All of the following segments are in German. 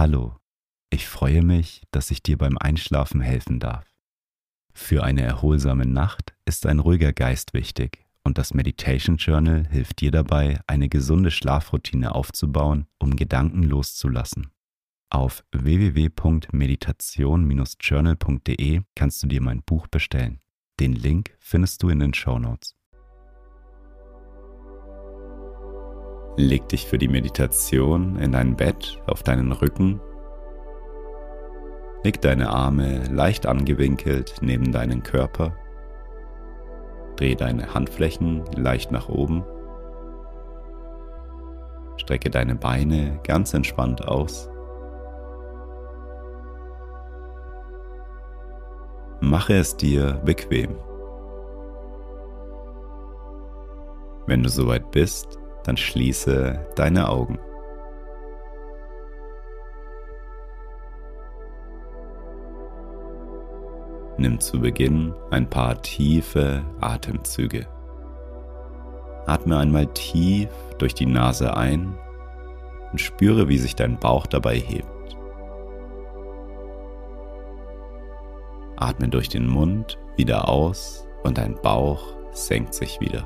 Hallo, ich freue mich, dass ich dir beim Einschlafen helfen darf. Für eine erholsame Nacht ist ein ruhiger Geist wichtig und das Meditation Journal hilft dir dabei, eine gesunde Schlafroutine aufzubauen, um Gedanken loszulassen. Auf www.meditation-journal.de kannst du dir mein Buch bestellen. Den Link findest du in den Show Notes. Leg dich für die Meditation in dein Bett auf deinen Rücken. Leg deine Arme leicht angewinkelt neben deinen Körper. Dreh deine Handflächen leicht nach oben. Strecke deine Beine ganz entspannt aus. Mache es dir bequem. Wenn du soweit bist, dann schließe deine Augen. Nimm zu Beginn ein paar tiefe Atemzüge. Atme einmal tief durch die Nase ein und spüre, wie sich dein Bauch dabei hebt. Atme durch den Mund wieder aus und dein Bauch senkt sich wieder.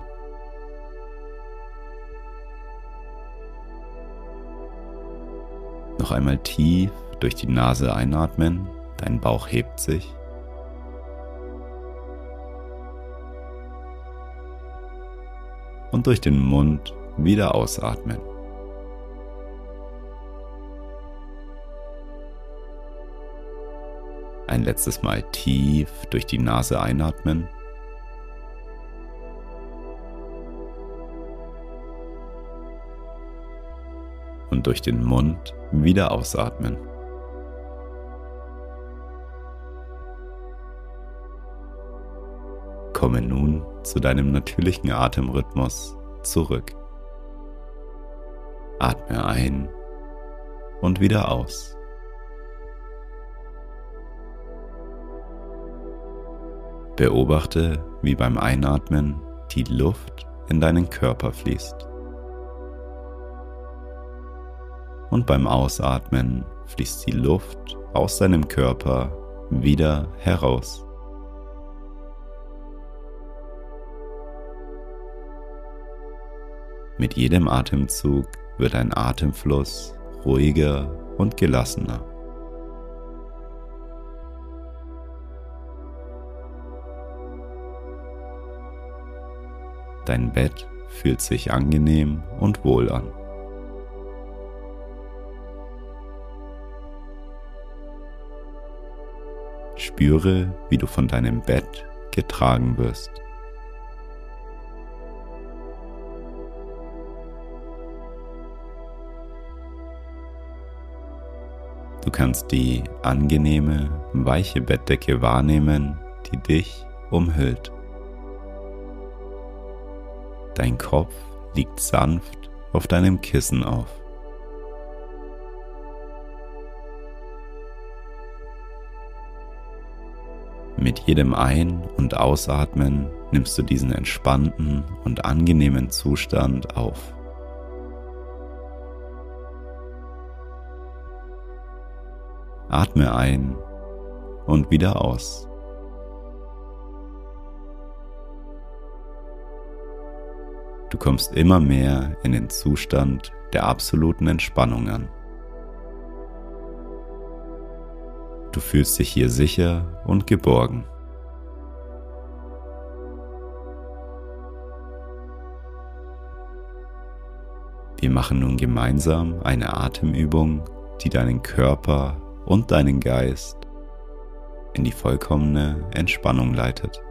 Noch einmal tief durch die Nase einatmen, dein Bauch hebt sich. Und durch den Mund wieder ausatmen. Ein letztes Mal tief durch die Nase einatmen. Und durch den Mund wieder ausatmen. Komme nun zu deinem natürlichen Atemrhythmus zurück. Atme ein und wieder aus. Beobachte, wie beim Einatmen die Luft in deinen Körper fließt. Und beim Ausatmen fließt die Luft aus deinem Körper wieder heraus. Mit jedem Atemzug wird ein Atemfluss ruhiger und gelassener. Dein Bett fühlt sich angenehm und wohl an. Spüre, wie du von deinem Bett getragen wirst. Du kannst die angenehme, weiche Bettdecke wahrnehmen, die dich umhüllt. Dein Kopf liegt sanft auf deinem Kissen auf. Mit jedem Ein- und Ausatmen nimmst du diesen entspannten und angenehmen Zustand auf. Atme ein und wieder aus. Du kommst immer mehr in den Zustand der absoluten Entspannung an. Du fühlst dich hier sicher und geborgen. Wir machen nun gemeinsam eine Atemübung, die deinen Körper und deinen Geist in die vollkommene Entspannung leitet.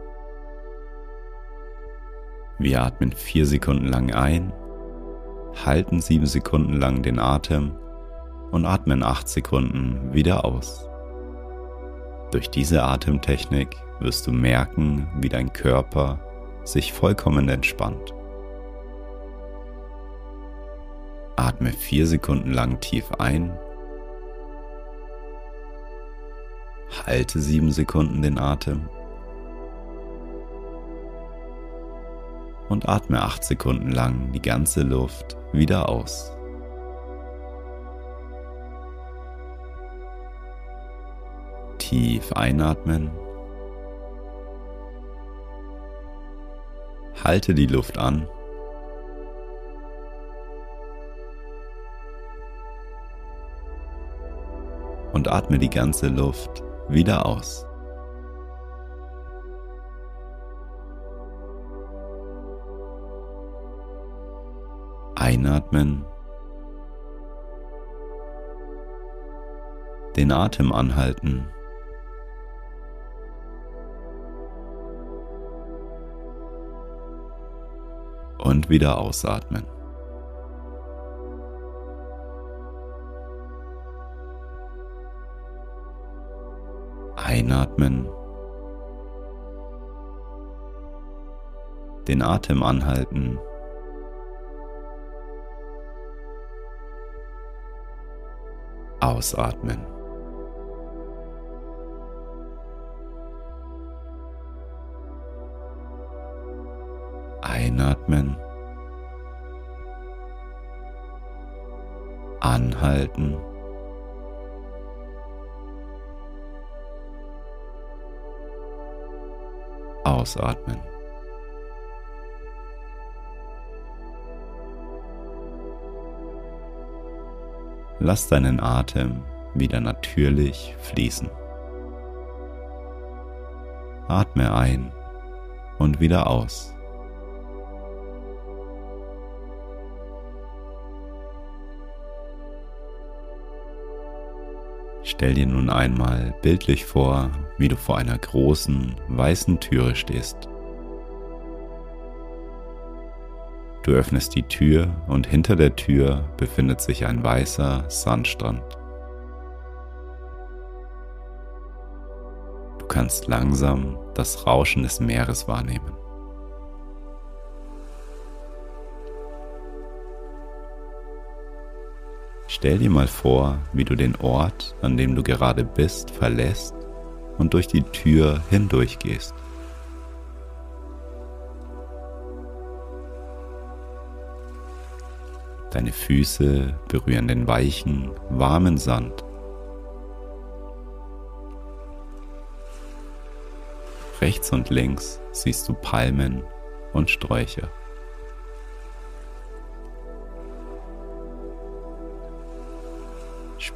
Wir atmen vier Sekunden lang ein, halten sieben Sekunden lang den Atem und atmen acht Sekunden wieder aus. Durch diese Atemtechnik wirst du merken, wie dein Körper sich vollkommen entspannt. Atme vier Sekunden lang tief ein, halte sieben Sekunden den Atem und atme 8 Sekunden lang die ganze Luft wieder aus. Tief einatmen. Halte die Luft an. Und atme die ganze Luft wieder aus. Einatmen. Den Atem anhalten. Und wieder ausatmen. Einatmen. Den Atem anhalten. Ausatmen. Einatmen. Anhalten. Ausatmen. Lass deinen Atem wieder natürlich fließen. Atme ein und wieder aus. Stell dir nun einmal bildlich vor, wie du vor einer großen, weißen Türe stehst. Du öffnest die Tür und hinter der Tür befindet sich ein weißer Sandstrand. Du kannst langsam das Rauschen des Meeres wahrnehmen. Stell dir mal vor, wie du den Ort, an dem du gerade bist, verlässt und durch die Tür hindurchgehst. Deine Füße berühren den weichen, warmen Sand. Rechts und links siehst du Palmen und Sträucher.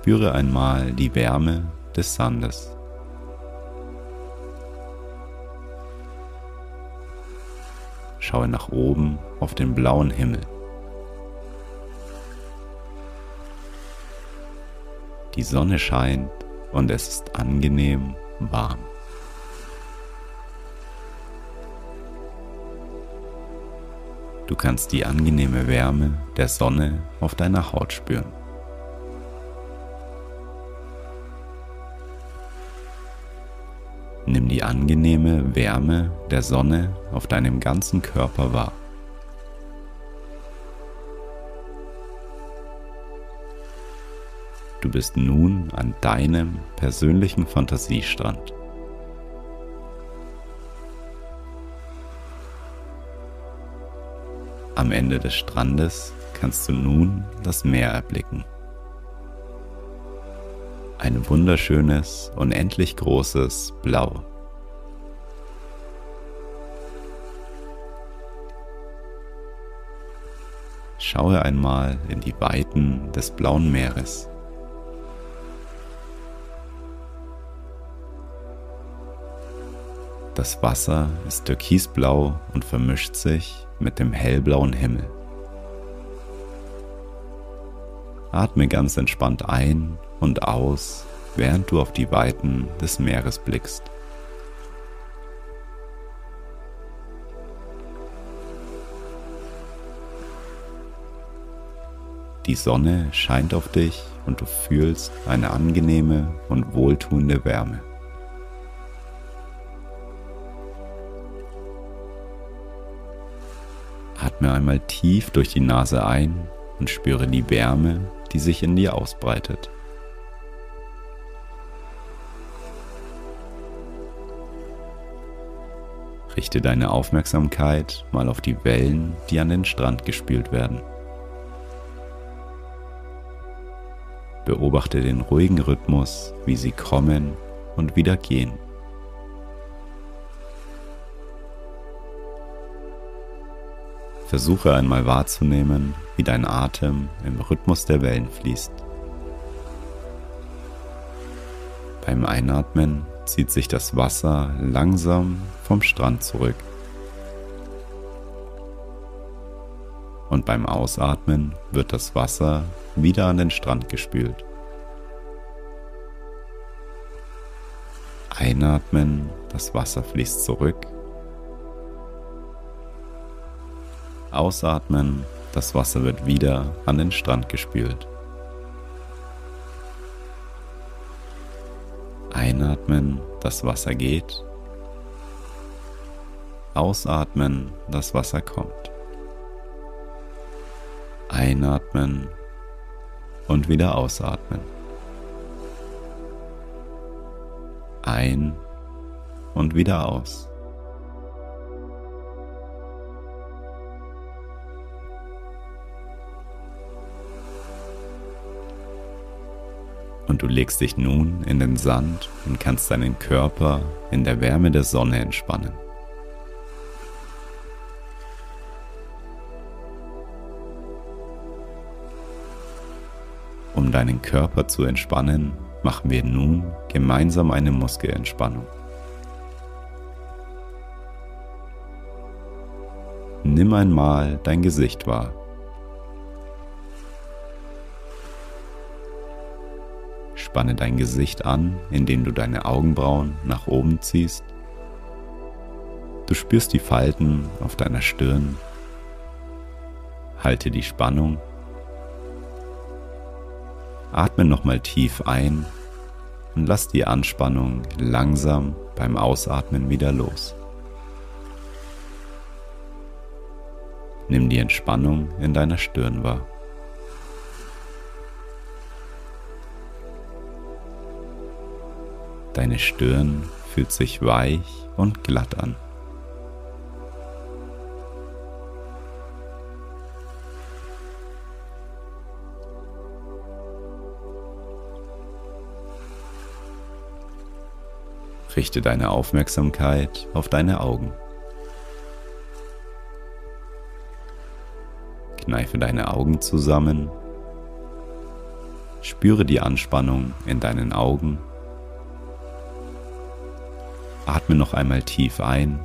Spüre einmal die Wärme des Sandes. Schaue nach oben auf den blauen Himmel. Die Sonne scheint und es ist angenehm warm. Du kannst die angenehme Wärme der Sonne auf deiner Haut spüren. Nimm die angenehme Wärme der Sonne auf deinem ganzen Körper wahr. Du bist nun an deinem persönlichen Fantasiestrand. Am Ende des Strandes kannst du nun das Meer erblicken. Ein wunderschönes, unendlich großes Blau. Schaue einmal in die Weiten des blauen Meeres. Das Wasser ist türkisblau und vermischt sich mit dem hellblauen Himmel. Atme ganz entspannt ein und aus, während du auf die Weiten des Meeres blickst. Die Sonne scheint auf dich und du fühlst eine angenehme und wohltuende Wärme. Atme einmal tief durch die Nase ein und spüre die Wärme, die sich in dir ausbreitet. Richte deine Aufmerksamkeit mal auf die Wellen, die an den Strand gespült werden. Beobachte den ruhigen Rhythmus, wie sie kommen und wieder gehen. Versuche einmal wahrzunehmen, wie dein Atem im Rhythmus der Wellen fließt. Beim Einatmen zieht sich das Wasser langsam vom Strand zurück. Und beim Ausatmen wird das Wasser wieder an den Strand gespült. Einatmen, das Wasser fließt zurück. Ausatmen, das Wasser wird wieder an den Strand gespült. Einatmen, das Wasser geht. Ausatmen, das Wasser kommt. Einatmen und wieder ausatmen. Ein und wieder aus. Und du legst dich nun in den Sand und kannst deinen Körper in der Wärme der Sonne entspannen. Um deinen Körper zu entspannen, machen wir nun gemeinsam eine Muskelentspannung. Nimm einmal dein Gesicht wahr. Spanne dein Gesicht an, indem du deine Augenbrauen nach oben ziehst. Du spürst die Falten auf deiner Stirn. Halte die Spannung. Atme nochmal tief ein und lass die Anspannung langsam beim Ausatmen wieder los. Nimm die Entspannung in deiner Stirn wahr. Deine Stirn fühlt sich weich und glatt an. Richte deine Aufmerksamkeit auf deine Augen. Kneife deine Augen zusammen. Spüre die Anspannung in deinen Augen Atme noch einmal tief ein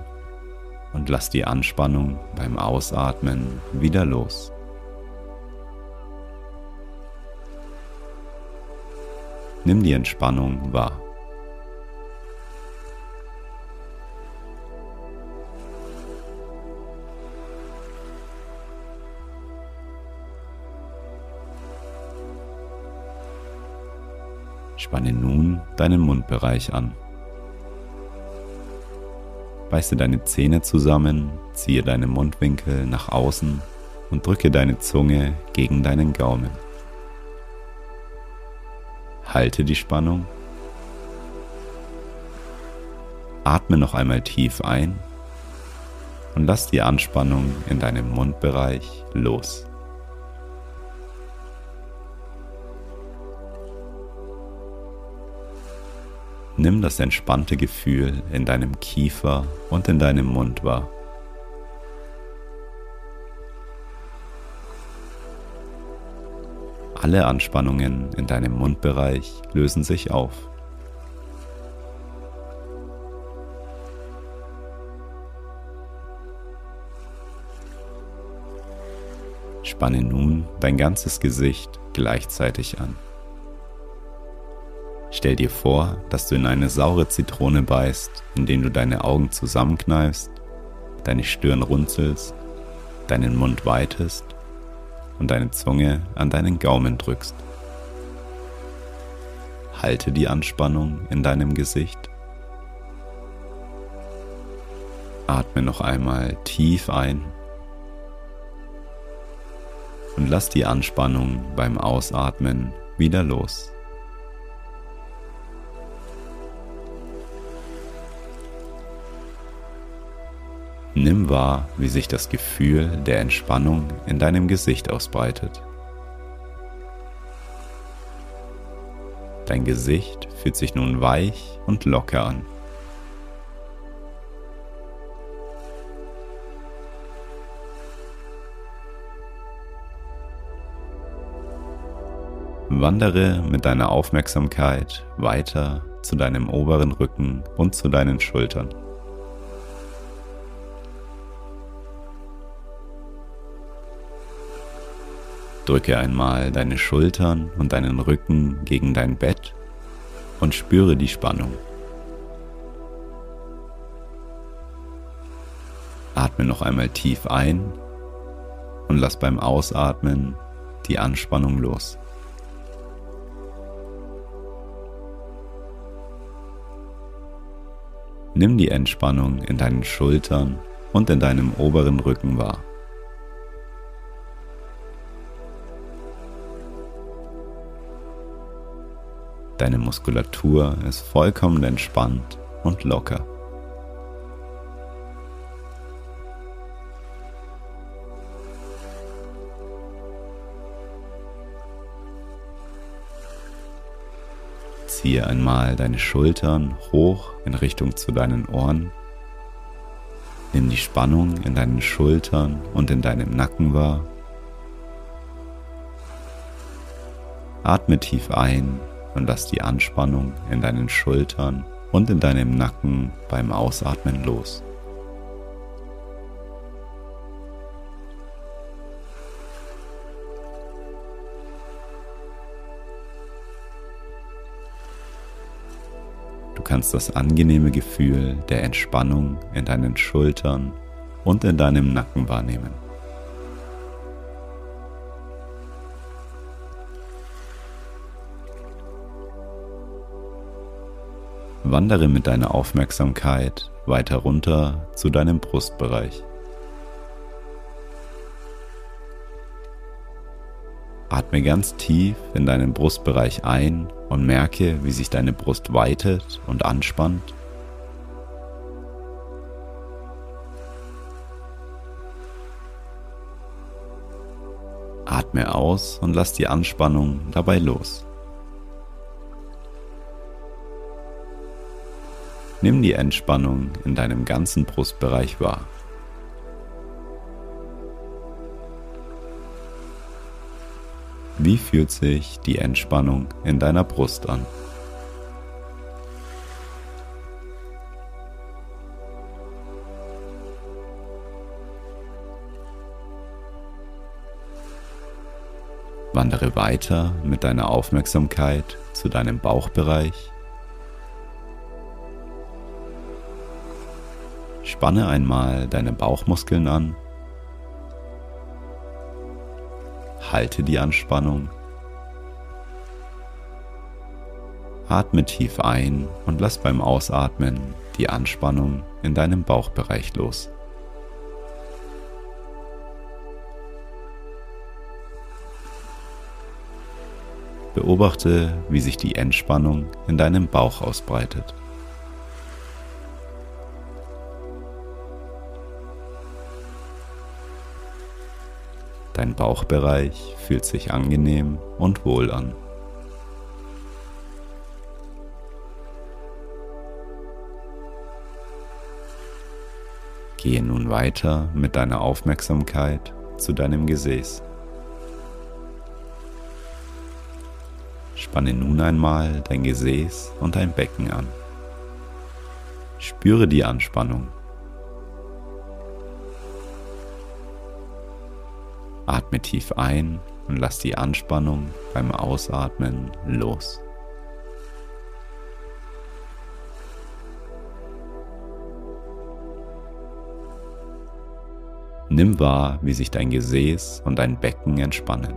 und lass die Anspannung beim Ausatmen wieder los. Nimm die Entspannung wahr. Spanne nun deinen Mundbereich an. Beiße deine Zähne zusammen, ziehe deine Mundwinkel nach außen und drücke deine Zunge gegen deinen Gaumen. Halte die Spannung. Atme noch einmal tief ein und lass die Anspannung in deinem Mundbereich los. Nimm das entspannte Gefühl in deinem Kiefer und in deinem Mund wahr. Alle Anspannungen in deinem Mundbereich lösen sich auf. Spanne nun dein ganzes Gesicht gleichzeitig an. Stell dir vor, dass du in eine saure Zitrone beißt, indem du deine Augen zusammenkneifst, deine Stirn runzelst, deinen Mund weitest und deine Zunge an deinen Gaumen drückst. Halte die Anspannung in deinem Gesicht. Atme noch einmal tief ein und lass die Anspannung beim Ausatmen wieder los. Nimm wahr, wie sich das Gefühl der Entspannung in deinem Gesicht ausbreitet. Dein Gesicht fühlt sich nun weich und locker an. Wandere mit deiner Aufmerksamkeit weiter zu deinem oberen Rücken und zu deinen Schultern. Drücke einmal deine Schultern und deinen Rücken gegen dein Bett und spüre die Spannung. Atme noch einmal tief ein und lass beim Ausatmen die Anspannung los. Nimm die Entspannung in deinen Schultern und in deinem oberen Rücken wahr. Deine Muskulatur ist vollkommen entspannt und locker. Ziehe einmal deine Schultern hoch in Richtung zu deinen Ohren. Nimm die Spannung in deinen Schultern und in deinem Nacken wahr. Atme tief ein und lass die Anspannung in deinen Schultern und in deinem Nacken beim Ausatmen los. Du kannst das angenehme Gefühl der Entspannung in deinen Schultern und in deinem Nacken wahrnehmen. Wandere mit deiner Aufmerksamkeit weiter runter zu deinem Brustbereich. Atme ganz tief in deinen Brustbereich ein und merke, wie sich deine Brust weitet und anspannt. Atme aus und lass die Anspannung dabei los. Nimm die Entspannung in deinem ganzen Brustbereich wahr. Wie fühlt sich die Entspannung in deiner Brust an? Wandere weiter mit deiner Aufmerksamkeit zu deinem Bauchbereich Spanne einmal deine Bauchmuskeln an. Halte die Anspannung. Atme tief ein und lass beim Ausatmen die Anspannung in deinem Bauchbereich los. Beobachte, wie sich die Entspannung in deinem Bauch ausbreitet. Dein Bauchbereich fühlt sich angenehm und wohl an. Gehe nun weiter mit deiner Aufmerksamkeit zu deinem Gesäß. Spanne nun einmal dein Gesäß und dein Becken an. Spüre die Anspannung. Atme tief ein und lass die Anspannung beim Ausatmen los. Nimm wahr, wie sich dein Gesäß und dein Becken entspannen.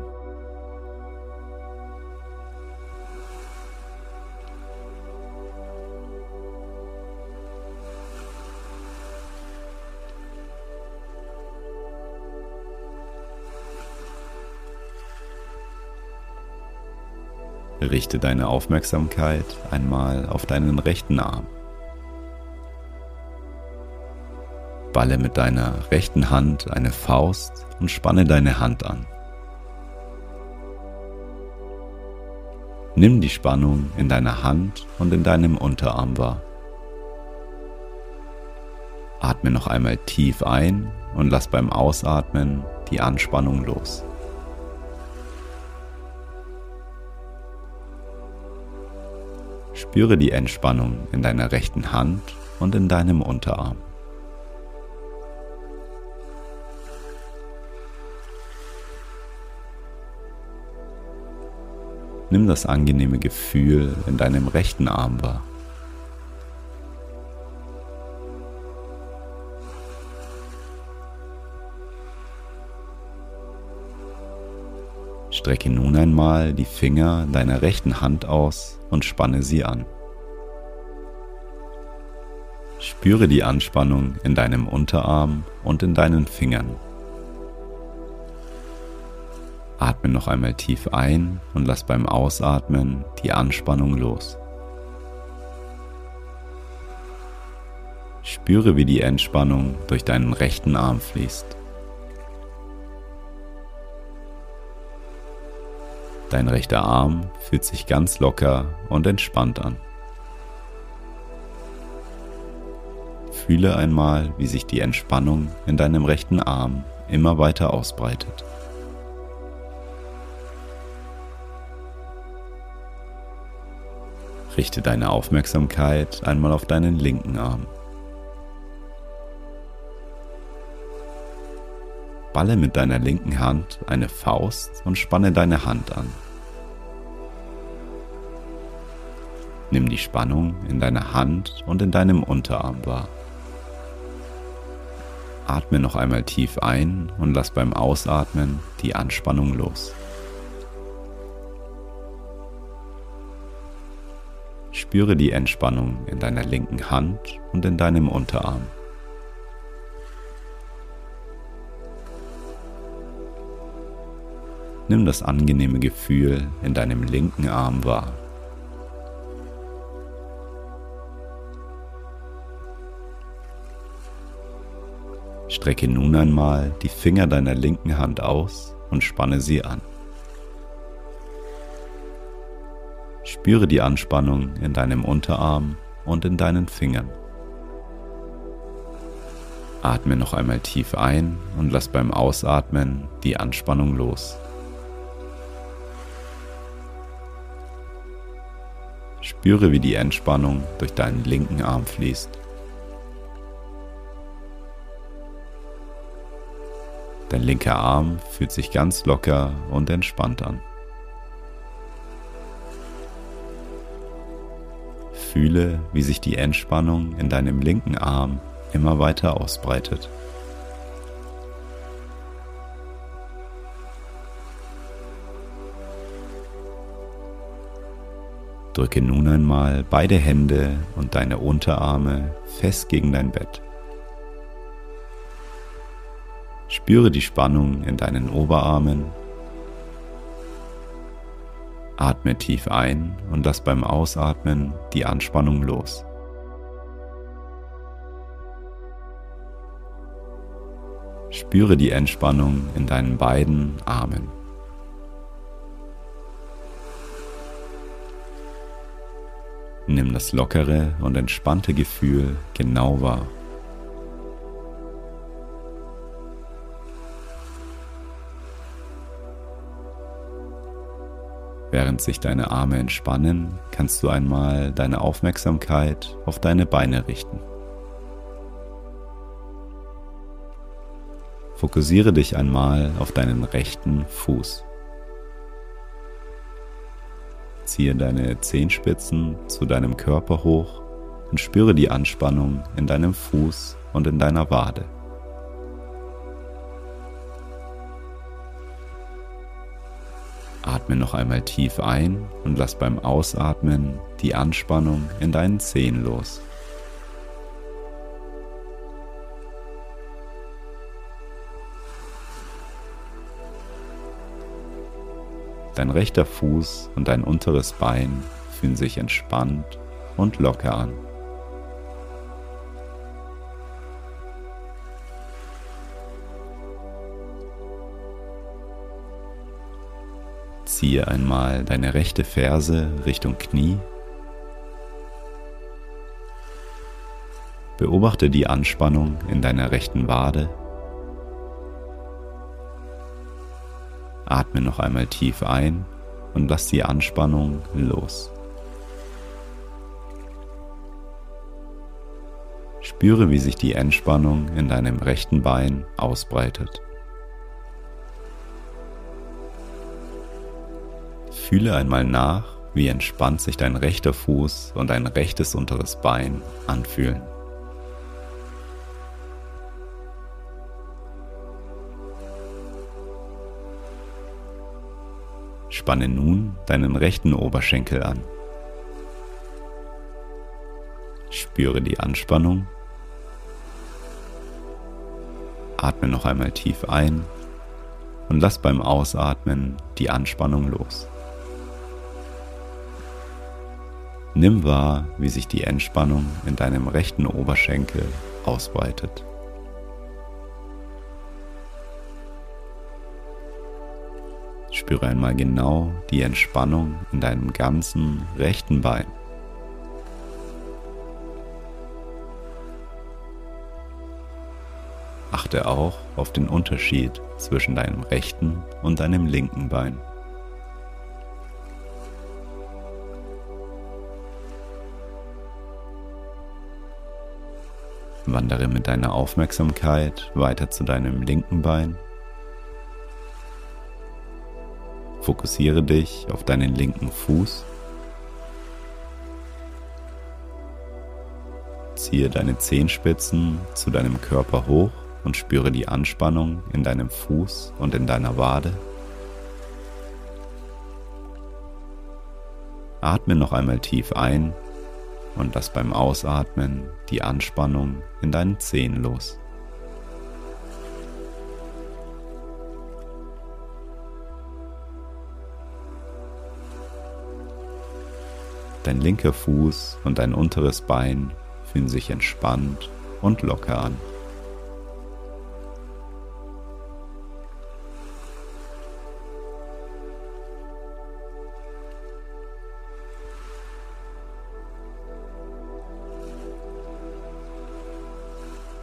Richte deine Aufmerksamkeit einmal auf deinen rechten Arm. Balle mit deiner rechten Hand eine Faust und spanne deine Hand an. Nimm die Spannung in deiner Hand und in deinem Unterarm wahr. Atme noch einmal tief ein und lass beim Ausatmen die Anspannung los. Spüre die Entspannung in deiner rechten Hand und in deinem Unterarm. Nimm das angenehme Gefühl in deinem rechten Arm wahr. Strecke nun einmal die Finger deiner rechten Hand aus und spanne sie an. Spüre die Anspannung in deinem Unterarm und in deinen Fingern. Atme noch einmal tief ein und lass beim Ausatmen die Anspannung los. Spüre, wie die Entspannung durch deinen rechten Arm fließt. Dein rechter Arm fühlt sich ganz locker und entspannt an. Fühle einmal, wie sich die Entspannung in deinem rechten Arm immer weiter ausbreitet. Richte deine Aufmerksamkeit einmal auf deinen linken Arm. Balle mit deiner linken Hand eine Faust und spanne deine Hand an. Nimm die Spannung in deiner Hand und in deinem Unterarm wahr. Atme noch einmal tief ein und lass beim Ausatmen die Anspannung los. Spüre die Entspannung in deiner linken Hand und in deinem Unterarm. Nimm das angenehme Gefühl in deinem linken Arm wahr. Strecke nun einmal die Finger deiner linken Hand aus und spanne sie an. Spüre die Anspannung in deinem Unterarm und in deinen Fingern. Atme noch einmal tief ein und lass beim Ausatmen die Anspannung los. Spüre, wie die Entspannung durch deinen linken Arm fließt. Dein linker Arm fühlt sich ganz locker und entspannt an. Fühle, wie sich die Entspannung in deinem linken Arm immer weiter ausbreitet. Drücke nun einmal beide Hände und deine Unterarme fest gegen dein Bett. Spüre die Spannung in deinen Oberarmen. Atme tief ein und lass beim Ausatmen die Anspannung los. Spüre die Entspannung in deinen beiden Armen. Nimm das lockere und entspannte Gefühl genau wahr. Während sich deine Arme entspannen, kannst du einmal deine Aufmerksamkeit auf deine Beine richten. Fokussiere dich einmal auf deinen rechten Fuß. Ziehe deine Zehenspitzen zu deinem Körper hoch und spüre die Anspannung in deinem Fuß und in deiner Wade. Atme noch einmal tief ein und lass beim Ausatmen die Anspannung in deinen Zehen los. Dein rechter Fuß und dein unteres Bein fühlen sich entspannt und locker an. Ziehe einmal deine rechte Ferse Richtung Knie. Beobachte die Anspannung in deiner rechten Wade. Atme noch einmal tief ein und lass die Anspannung los. Spüre, wie sich die Entspannung in deinem rechten Bein ausbreitet. Fühle einmal nach, wie entspannt sich dein rechter Fuß und dein rechtes unteres Bein anfühlen. Spanne nun deinen rechten Oberschenkel an. Spüre die Anspannung. Atme noch einmal tief ein und lass beim Ausatmen die Anspannung los. Nimm wahr, wie sich die Entspannung in deinem rechten Oberschenkel ausbreitet. Spüre einmal genau die Entspannung in deinem ganzen rechten Bein. Achte auch auf den Unterschied zwischen deinem rechten und deinem linken Bein. Wandere mit deiner Aufmerksamkeit weiter zu deinem linken Bein. Fokussiere dich auf deinen linken Fuß. Ziehe deine Zehenspitzen zu deinem Körper hoch und spüre die Anspannung in deinem Fuß und in deiner Wade. Atme noch einmal tief ein und lass beim Ausatmen die Anspannung in deinen Zehen los. Dein linker Fuß und dein unteres Bein fühlen sich entspannt und locker an.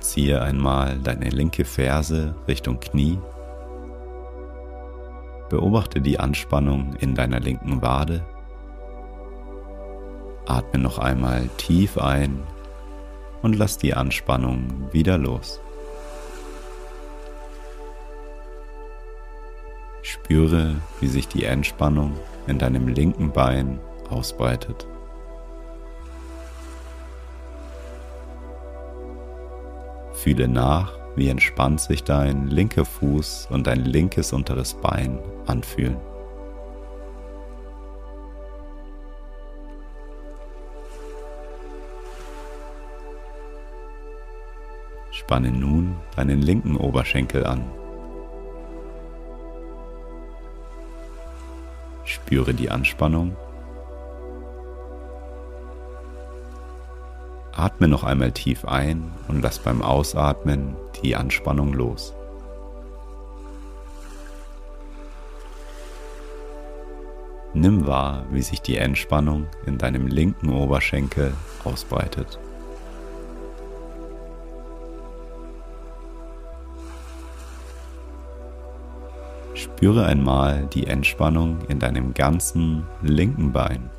Ziehe einmal deine linke Ferse Richtung Knie. Beobachte die Anspannung in deiner linken Wade. Atme noch einmal tief ein und lass die Anspannung wieder los. Spüre, wie sich die Entspannung in deinem linken Bein ausbreitet. Fühle nach, wie entspannt sich dein linker Fuß und dein linkes unteres Bein anfühlen. Spanne nun deinen linken Oberschenkel an. Spüre die Anspannung Atme noch einmal tief ein und lass beim Ausatmen die Anspannung los. Nimm wahr, wie sich die Entspannung in deinem linken Oberschenkel ausbreitet. Spüre einmal die Entspannung in deinem ganzen linken Bein.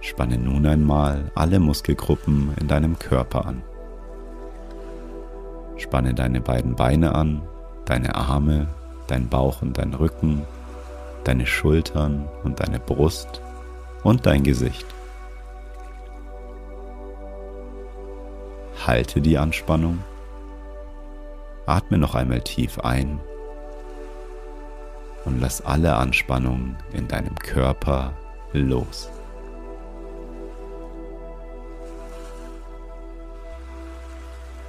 Spanne nun einmal alle Muskelgruppen in deinem Körper an. Spanne deine beiden Beine an, deine Arme, dein Bauch und dein Rücken, deine Schultern und deine Brust und dein Gesicht. Halte die Anspannung. Atme noch einmal tief ein und lass alle Anspannung in deinem Körper los.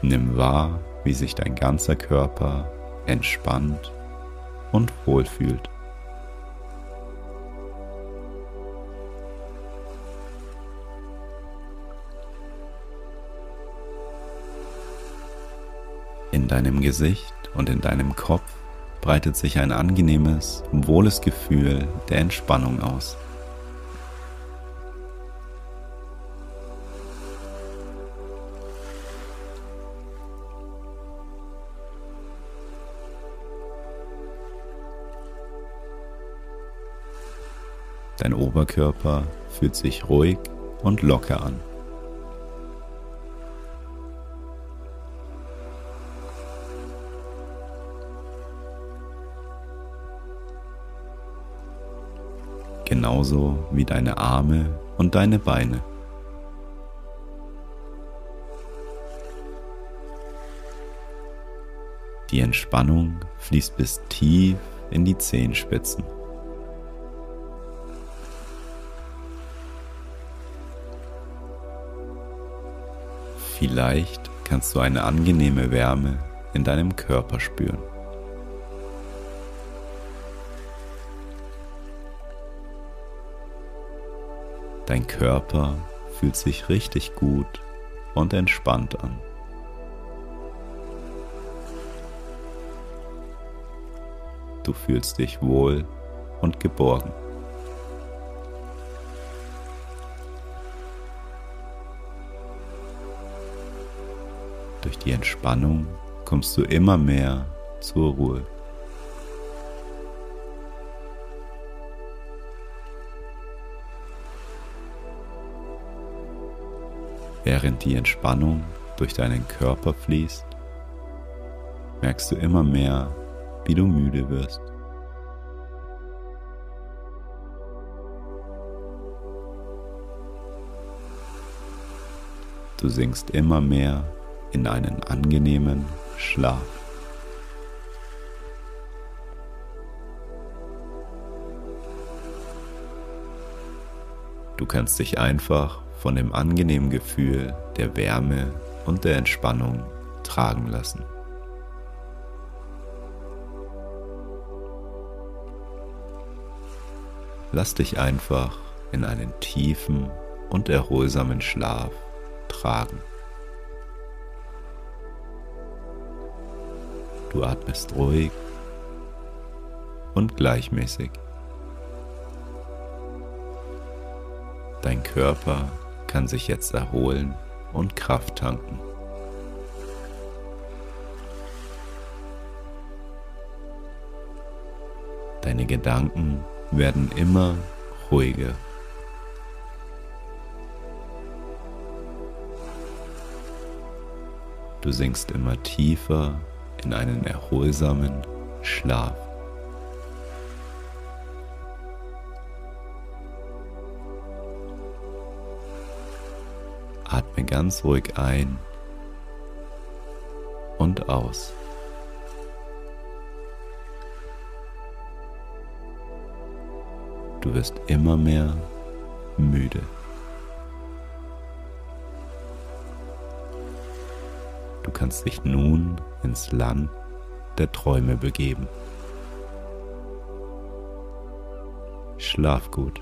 Nimm wahr, wie sich dein ganzer Körper entspannt und wohlfühlt. In deinem Gesicht und in deinem Kopf breitet sich ein angenehmes, wohles Gefühl der Entspannung aus. Dein Oberkörper fühlt sich ruhig und locker an. Genauso wie deine Arme und deine Beine. Die Entspannung fließt bis tief in die Zehenspitzen. Vielleicht kannst du eine angenehme Wärme in deinem Körper spüren. Dein Körper fühlt sich richtig gut und entspannt an. Du fühlst dich wohl und geborgen. Durch die Entspannung kommst du immer mehr zur Ruhe. Während die Entspannung durch deinen Körper fließt, merkst du immer mehr, wie du müde wirst. Du sinkst immer mehr in einen angenehmen Schlaf. Du kannst dich einfach von dem angenehmen Gefühl der Wärme und der Entspannung tragen lassen. Lass dich einfach in einen tiefen und erholsamen Schlaf tragen. Du atmest ruhig und gleichmäßig. Dein Körper kann sich jetzt erholen und Kraft tanken. Deine Gedanken werden immer ruhiger. Du sinkst immer tiefer in einen erholsamen Schlaf. Atme ganz ruhig ein und aus. Du wirst immer mehr müde. Du kannst dich nun ins Land der Träume begeben. Schlaf gut.